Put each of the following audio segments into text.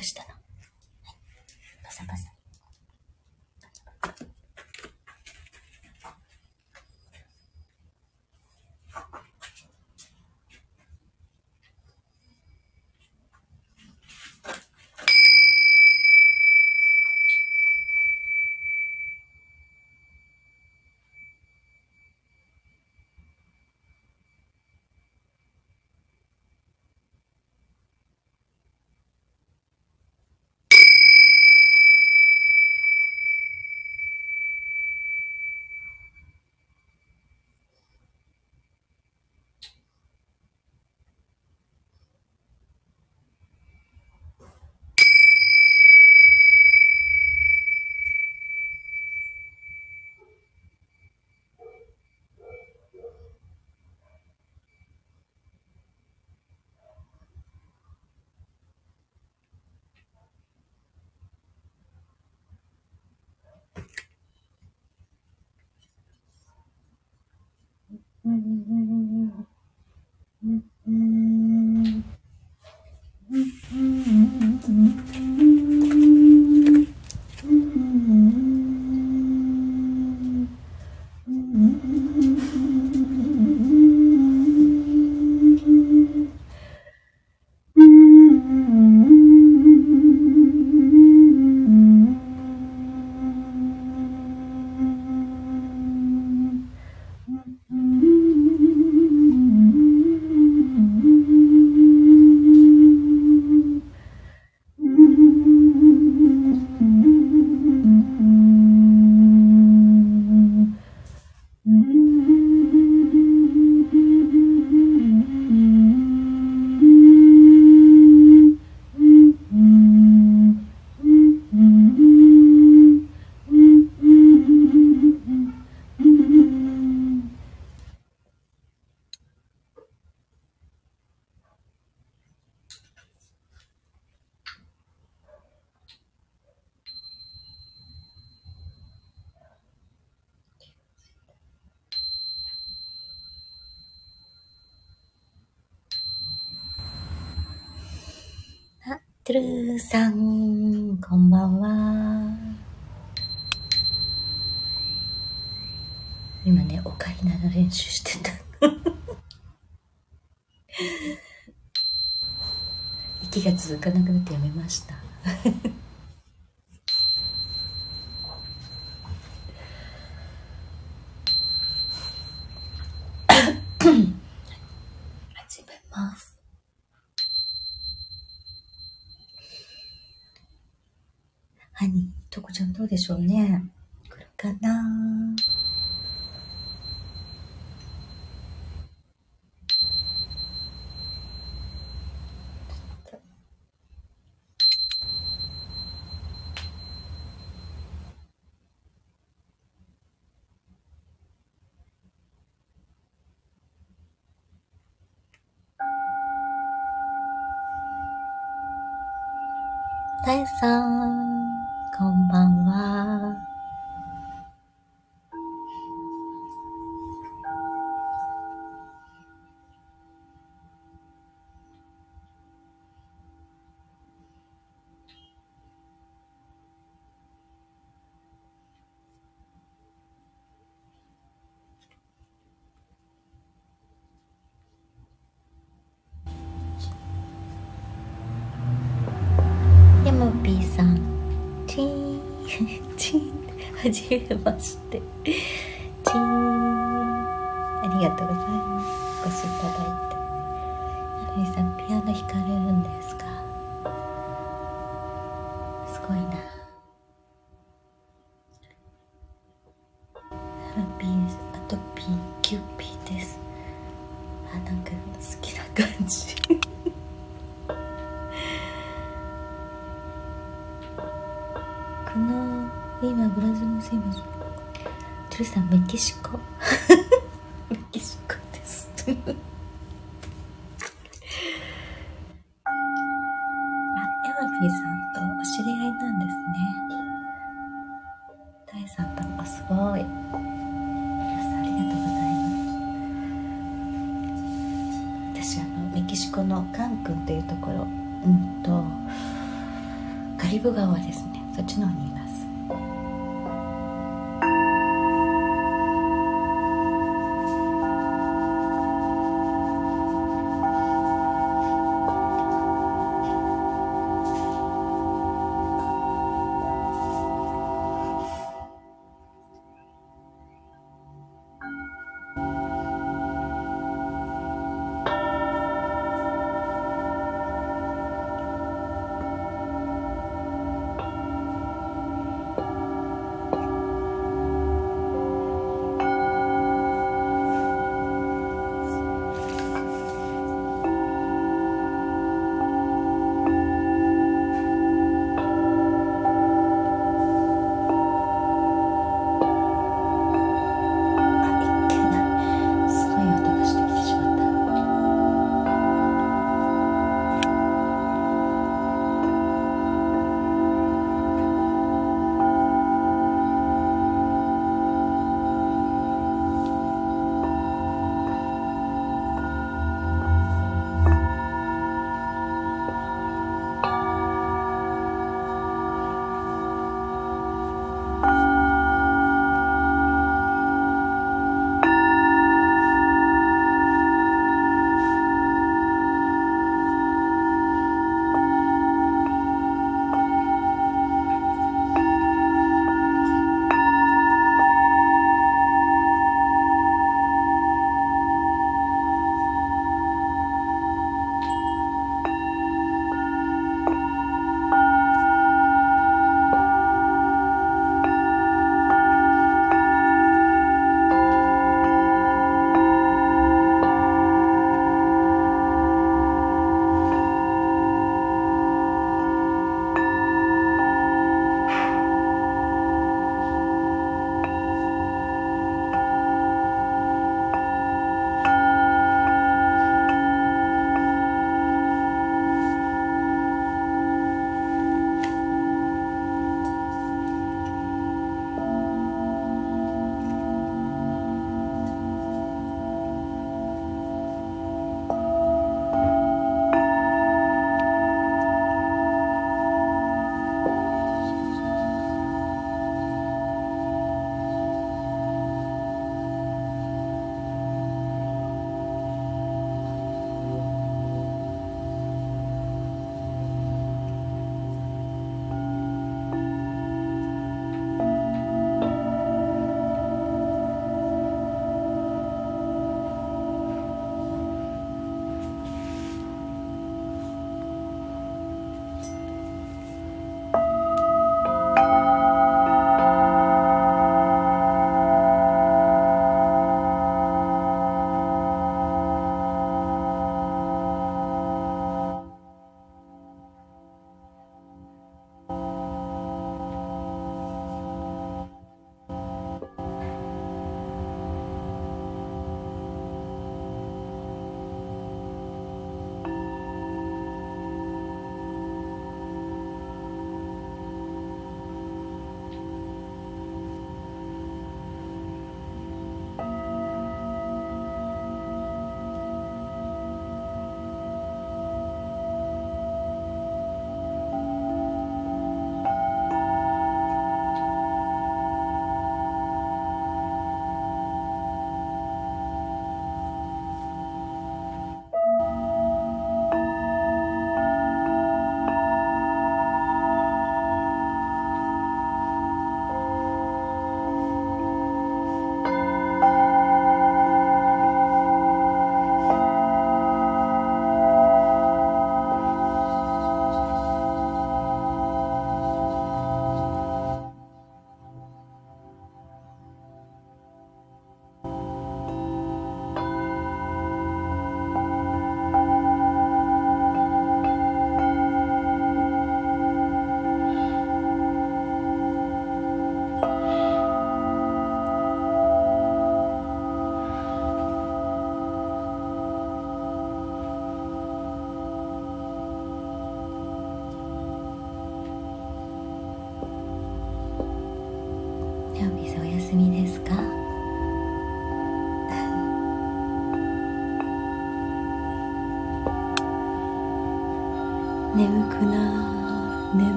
としたの。はい。パサパサ。うんうんトゥルーさん、こんばんは。今ね、オカリナの練習してた。息が続かなくなってやめました。でしょうね。来るかなさん。こんばんは。まして。ساتھ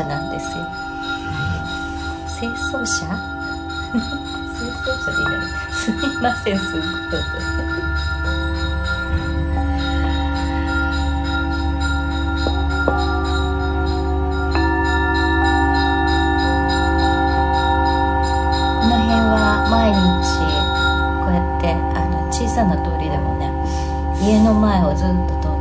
掃車なんですよ。清掃車清掃車でいいのにすみませんすっごい。音この辺は毎日こうやってあの小さな通りでもね家の前をずっと通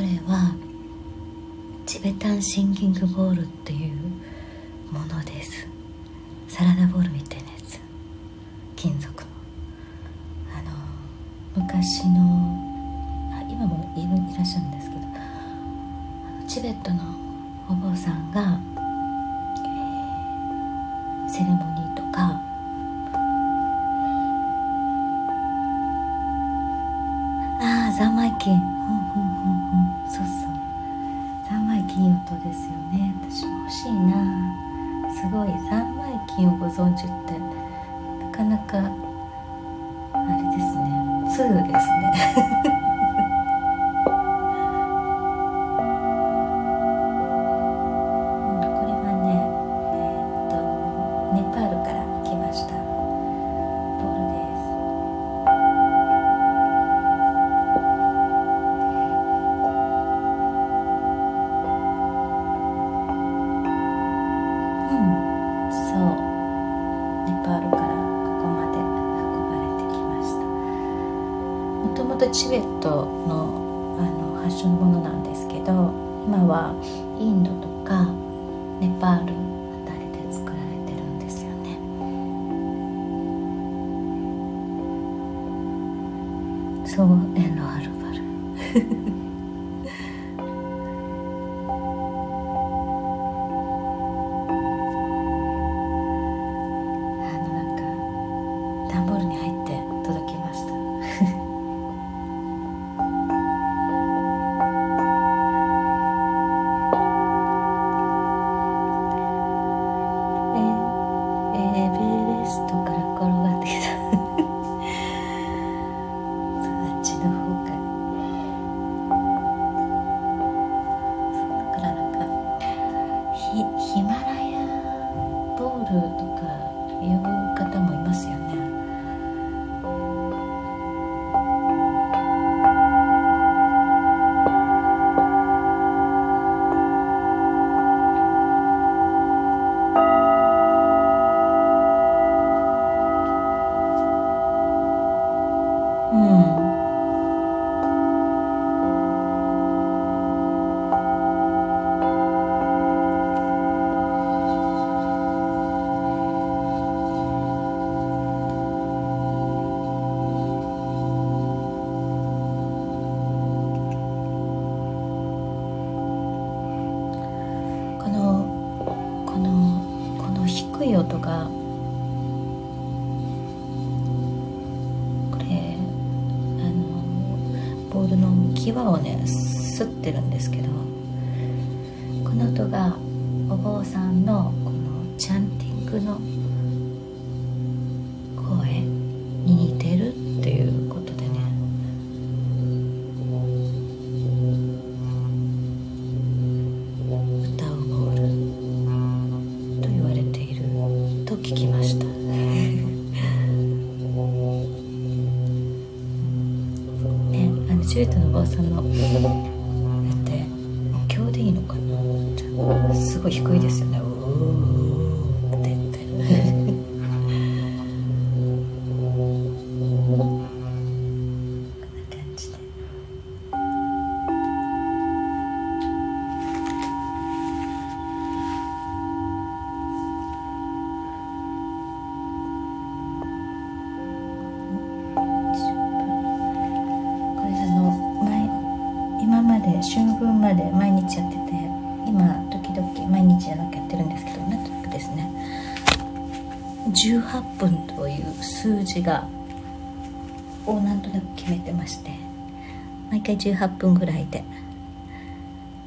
れはチベタンシンギングボールっていうチベットのあの発祥のものなんですけど今はインドとかネパールシュートのおばさんの。絵って今日でいいのかな。すごい低いですよね。春18分ぐらいで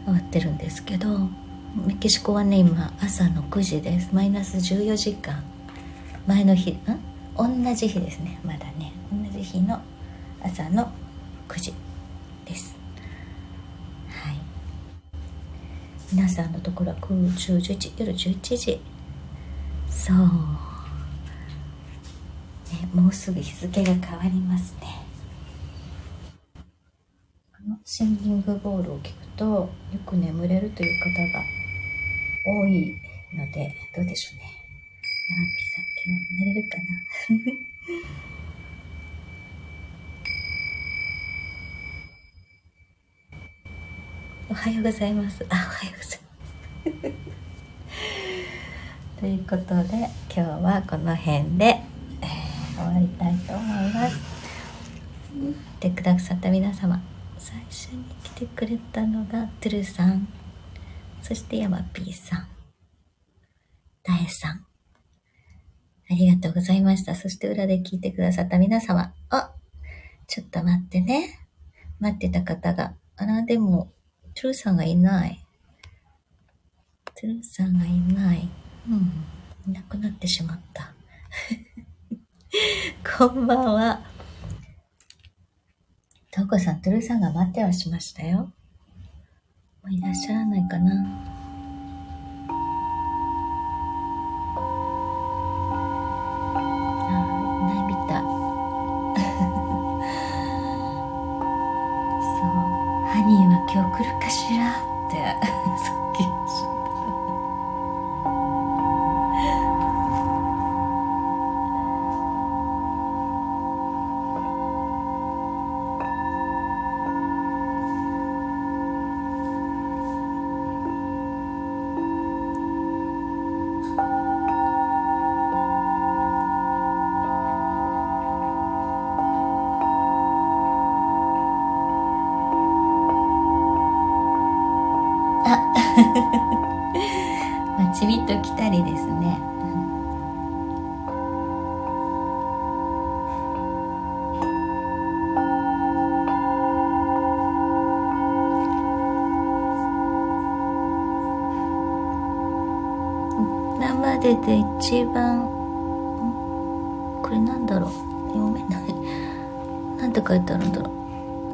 終わってるんですけどメキシコはね今朝の9時です。マイナス14時間。前の日ん？同じ日ですね。まだね。同じ日の朝の9時です。はい。皆さんのところは9、10、11夜11時。そう、ね、もうすぐ日付が変わりますね。シンギングボールを聞くとよく眠れるという方が多いのでどうでしょうね。ヤマピさん今日寝れるかな。おはようございます。あおはようございます。ということで今日はこの辺で、えー、終わりたいと思います。来てくださった皆様最初に来てくれたのがトゥルさんそしてヤマピーさんダエさんありがとうございました。そして裏で聞いてくださった皆様。あ、ちょっと待ってね。待ってた方が。あら、でも、トゥルさんがいない。トゥルさんがいない。うん。いなくなってしまった。こんばんは。トウコさん、トゥルーさんが待ってはしましたよ。いらっしゃらないかな。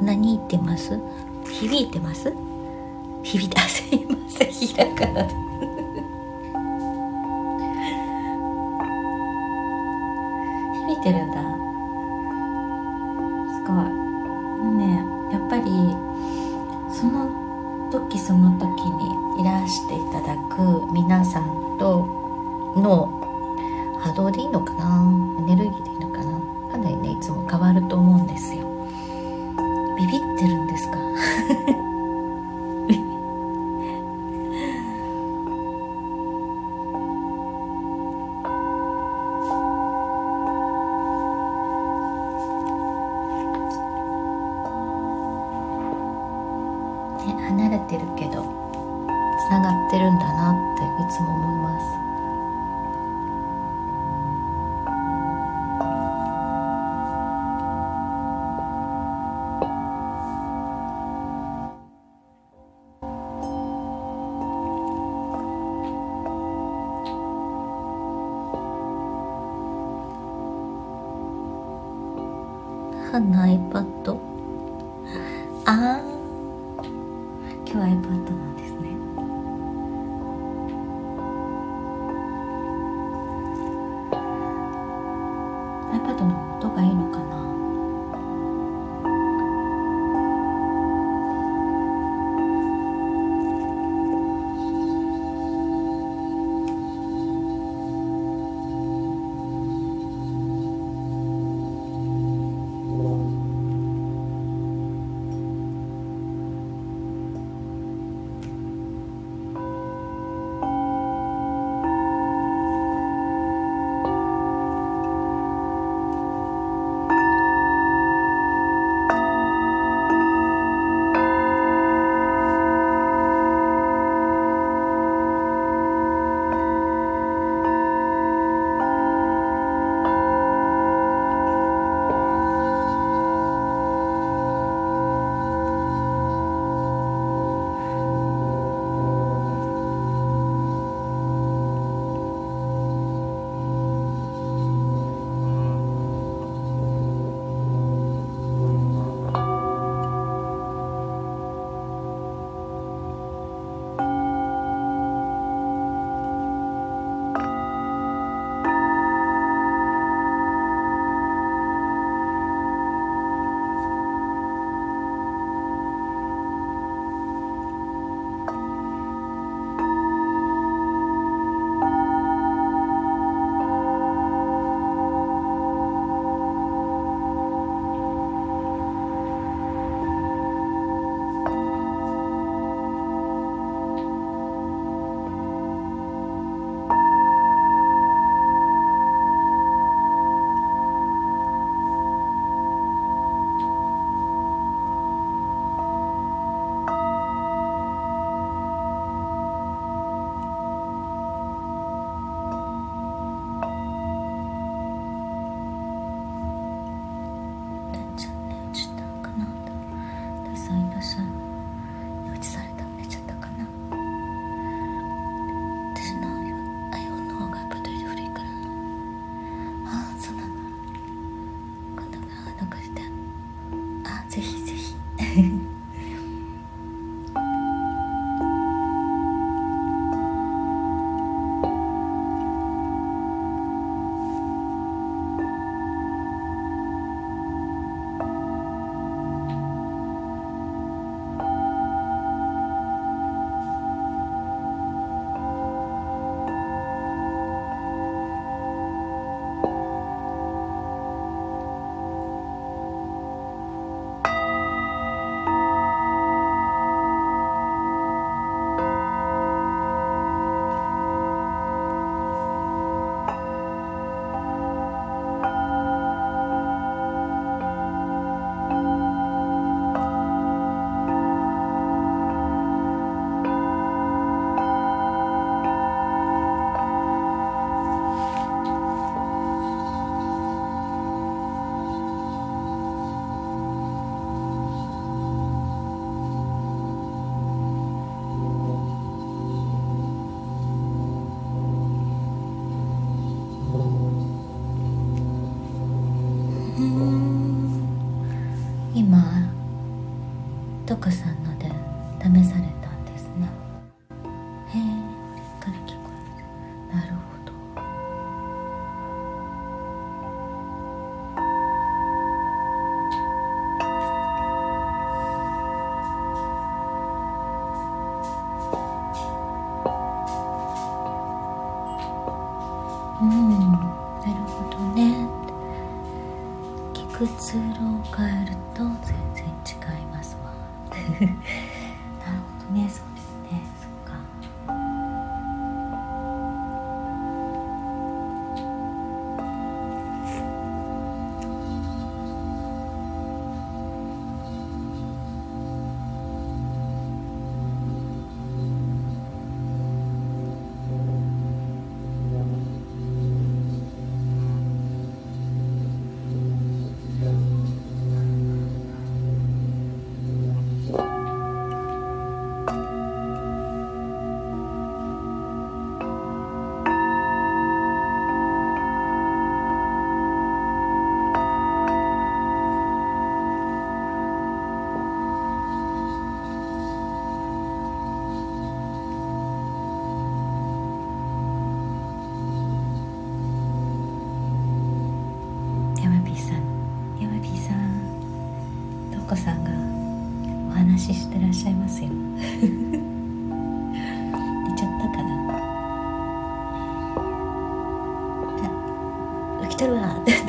何言ってます？響いてます？響いてすいません。ひらがなで。響いてるんだ。の iPad ああ今日は iPad なんだ三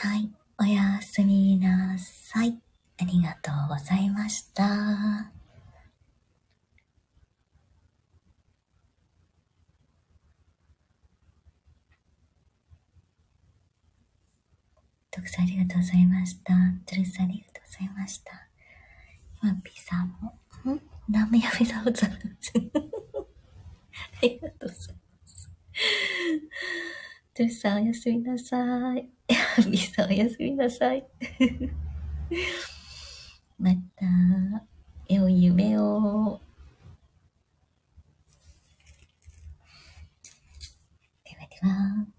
はい、おやすみなさい。ありがとうございました。徳さんありがとうございました。トゥルさんありがとうございました。今、ピーさんも、ん？ラーメン屋ウィザウザりがとうございます。トさんおやすみなさい。さんおやすみなさい。また、良い夢を。ではでは。